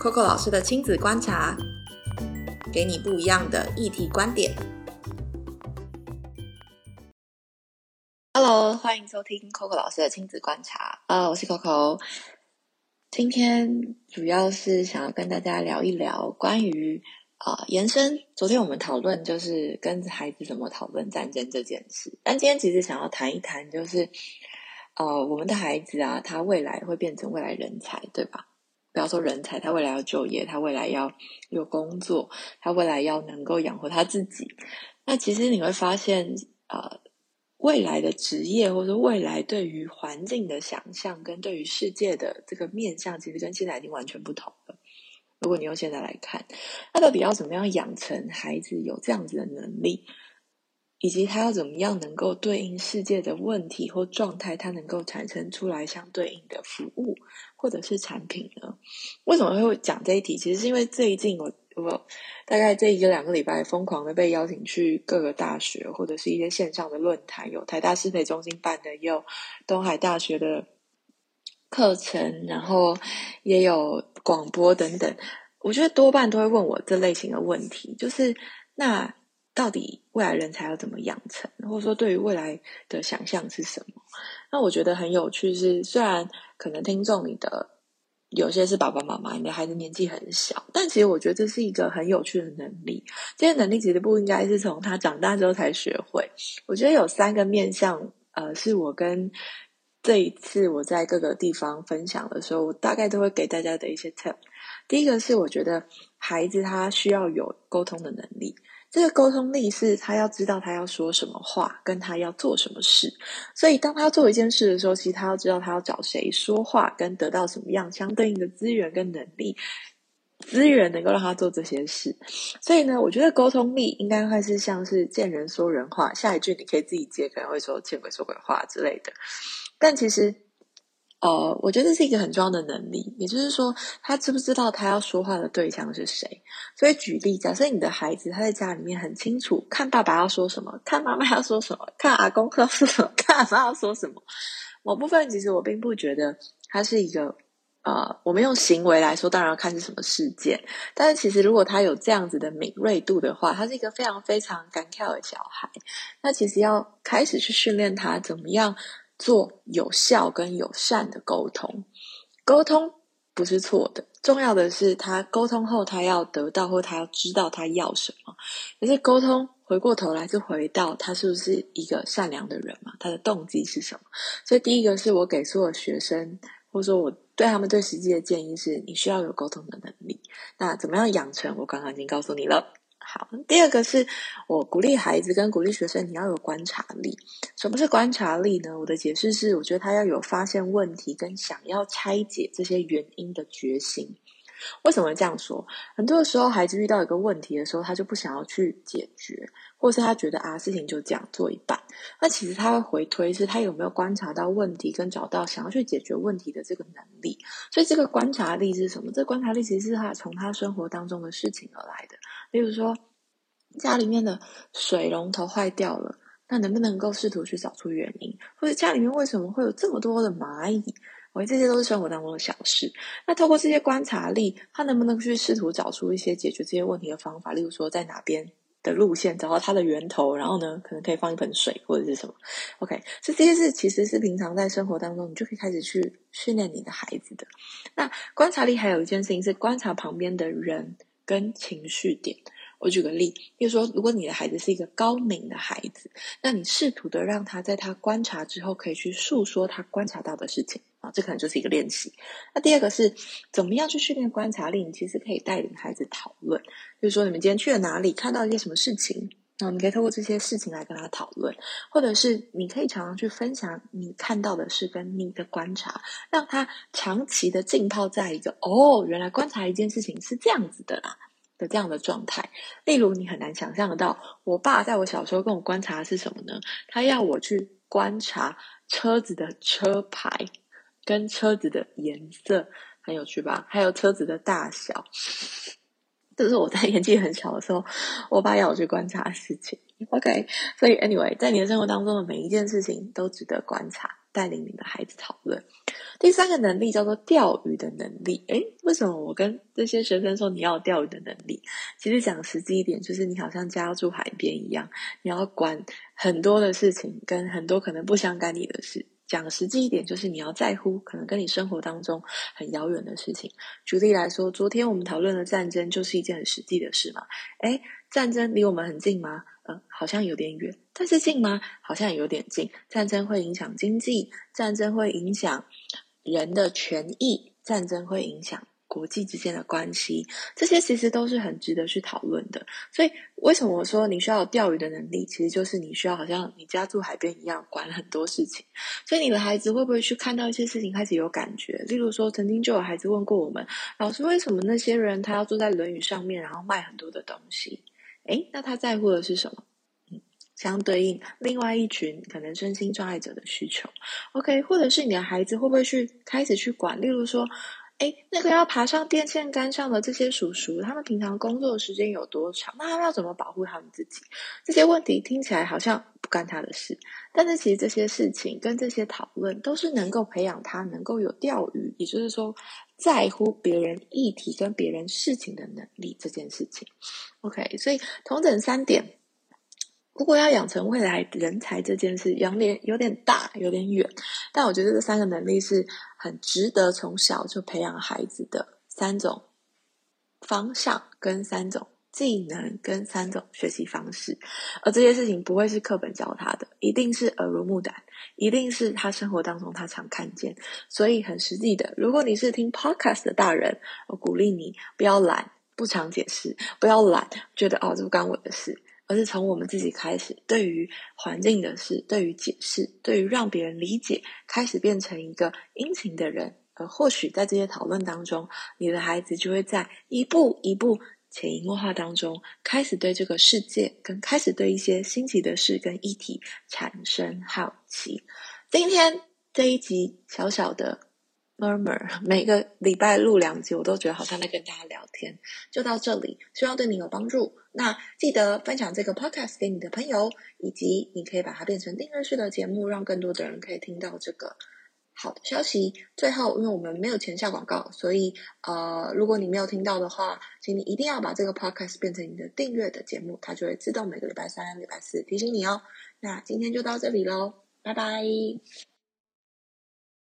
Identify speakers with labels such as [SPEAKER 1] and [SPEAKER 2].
[SPEAKER 1] Coco 老师的亲子观察，给你不一样的议题观点。Hello，欢迎收听 Coco 老师的亲子观察。啊，我是 Coco。今天主要是想要跟大家聊一聊关于啊延伸。昨天我们讨论就是跟孩子怎么讨论战争这件事，但今天其实想要谈一谈，就是呃我们的孩子啊，他未来会变成未来人才，对吧？不要说人才，他未来要就业，他未来要有工作，他未来要能够养活他自己。那其实你会发现，呃，未来的职业或者未来对于环境的想象，跟对于世界的这个面向，其实跟现在已经完全不同了。如果你用现在来看，那到底要怎么样养成孩子有这样子的能力？以及他要怎么样能够对应世界的问题或状态，他能够产生出来相对应的服务或者是产品呢？为什么会讲这一题？其实是因为最近我我大概这一个两个礼拜疯狂的被邀请去各个大学或者是一些线上的论坛，有台大师培中心办的，也有东海大学的课程，然后也有广播等等。我觉得多半都会问我这类型的问题，就是那。到底未来人才要怎么养成，或者说对于未来的想象是什么？那我觉得很有趣是，虽然可能听众你的有些是爸爸妈妈，你的孩子年纪很小，但其实我觉得这是一个很有趣的能力。这些能力其实不应该是从他长大之后才学会。我觉得有三个面向，呃，是我跟这一次我在各个地方分享的时候，我大概都会给大家的一些 tip。第一个是我觉得孩子他需要有沟通的能力。这个沟通力是他要知道他要说什么话，跟他要做什么事。所以，当他做一件事的时候，其实他要知道他要找谁说话，跟得到什么样相对应的资源跟能力，资源能够让他做这些事。所以呢，我觉得沟通力应该会是像是见人说人话，下一句你可以自己接，可能会说见鬼说鬼话之类的。但其实。呃，我觉得是一个很重要的能力，也就是说，他知不知道他要说话的对象是谁？所以举例，假设你的孩子他在家里面很清楚，看爸爸要说什么，看妈妈要说什么，看阿公要说什么，看阿妈要说什么。某部分其实我并不觉得他是一个呃，我们用行为来说，当然要看是什么事件。但是其实如果他有这样子的敏锐度的话，他是一个非常非常敢跳的小孩。那其实要开始去训练他怎么样。做有效跟友善的沟通，沟通不是错的，重要的是他沟通后他要得到或他要知道他要什么。可是沟通回过头来是回到他是不是一个善良的人嘛？他的动机是什么？所以第一个是我给所有学生，或者说我对他们最实际的建议是：你需要有沟通的能力。那怎么样养成？我刚刚已经告诉你了。好，第二个是我鼓励孩子跟鼓励学生，你要有观察力。什么是观察力呢？我的解释是，我觉得他要有发现问题跟想要拆解这些原因的决心。为什么这样说？很多的时候，孩子遇到一个问题的时候，他就不想要去解决，或是他觉得啊，事情就这样做一半。那其实他会回推，是他有没有观察到问题，跟找到想要去解决问题的这个能力。所以，这个观察力是什么？这观察力其实是他从他生活当中的事情而来的。比如说，家里面的水龙头坏掉了，那能不能够试图去找出原因？或者家里面为什么会有这么多的蚂蚁？我这些都是生活当中的小事。那透过这些观察力，他能不能去试图找出一些解决这些问题的方法？例如说，在哪边的路线找到它的源头，然后呢，可能可以放一盆水或者是什么？OK，所以这些事其实是平常在生活当中，你就可以开始去训练你的孩子的。那观察力还有一件事情是观察旁边的人。跟情绪点，我举个例，比如说，如果你的孩子是一个高敏的孩子，那你试图的让他在他观察之后，可以去诉说他观察到的事情啊，这可能就是一个练习。那第二个是怎么样去训练观察力？你其实可以带领孩子讨论，就是说你们今天去了哪里，看到一些什么事情，那你可以透过这些事情来跟他讨论，或者是你可以常常去分享你看到的事跟你的观察，让他长期的浸泡在一个哦，原来观察一件事情是这样子的啦。的这样的状态，例如你很难想象得到，我爸在我小时候跟我观察的是什么呢？他要我去观察车子的车牌跟车子的颜色，很有趣吧？还有车子的大小，这是我在年纪很小的时候，我爸要我去观察事情。OK，所以 Anyway，在你的生活当中的每一件事情都值得观察。带领你的孩子讨论。第三个能力叫做钓鱼的能力。诶，为什么我跟这些学生说你要钓鱼的能力？其实讲实际一点，就是你好像家住海边一样，你要管很多的事情，跟很多可能不相干你的事。讲实际一点，就是你要在乎可能跟你生活当中很遥远的事情。举例来说，昨天我们讨论的战争，就是一件很实际的事嘛。诶，战争离我们很近吗？嗯，好像有点远。但是近吗？好像有点近。战争会影响经济，战争会影响人的权益，战争会影响。国际之间的关系，这些其实都是很值得去讨论的。所以，为什么我说你需要钓鱼的能力？其实就是你需要好像你家住海边一样，管很多事情。所以，你的孩子会不会去看到一些事情开始有感觉？例如说，曾经就有孩子问过我们老师：“为什么那些人他要坐在轮椅上面，然后卖很多的东西？”诶，那他在乎的是什么？嗯，相对应另外一群可能身心障碍者的需求。OK，或者是你的孩子会不会去开始去管？例如说。哎，那个要爬上电线杆上的这些叔叔，他们平常工作的时间有多长？那他们要怎么保护他们自己？这些问题听起来好像不干他的事，但是其实这些事情跟这些讨论都是能够培养他能够有钓鱼，也就是说在乎别人议题跟别人事情的能力这件事情。OK，所以同等三点。如果要养成未来人才这件事，养点有点大，有点远。但我觉得这三个能力是很值得从小就培养孩子的三种方向，跟三种技能，跟三种学习方式。而这些事情不会是课本教他的，一定是耳濡目染，一定是他生活当中他常看见。所以很实际的，如果你是听 podcast 的大人，我鼓励你不要懒，不常解释，不要懒，觉得哦这不干我的事。而是从我们自己开始，对于环境的事，对于解释，对于让别人理解，开始变成一个殷勤的人。而或许在这些讨论当中，你的孩子就会在一步一步潜移默化当中，开始对这个世界，跟开始对一些新奇的事跟议题产生好奇。今天这一集小小的。Murmur 每个礼拜录两集，我都觉得好像在跟大家聊天。就到这里，希望对你有帮助。那记得分享这个 podcast 给你的朋友，以及你可以把它变成订阅式的节目，让更多的人可以听到这个好的消息。最后，因为我们没有钱下广告，所以呃，如果你没有听到的话，请你一定要把这个 podcast 变成你的订阅的节目，它就会自动每个礼拜三、礼拜四提醒你哦。那今天就到这里喽，拜拜。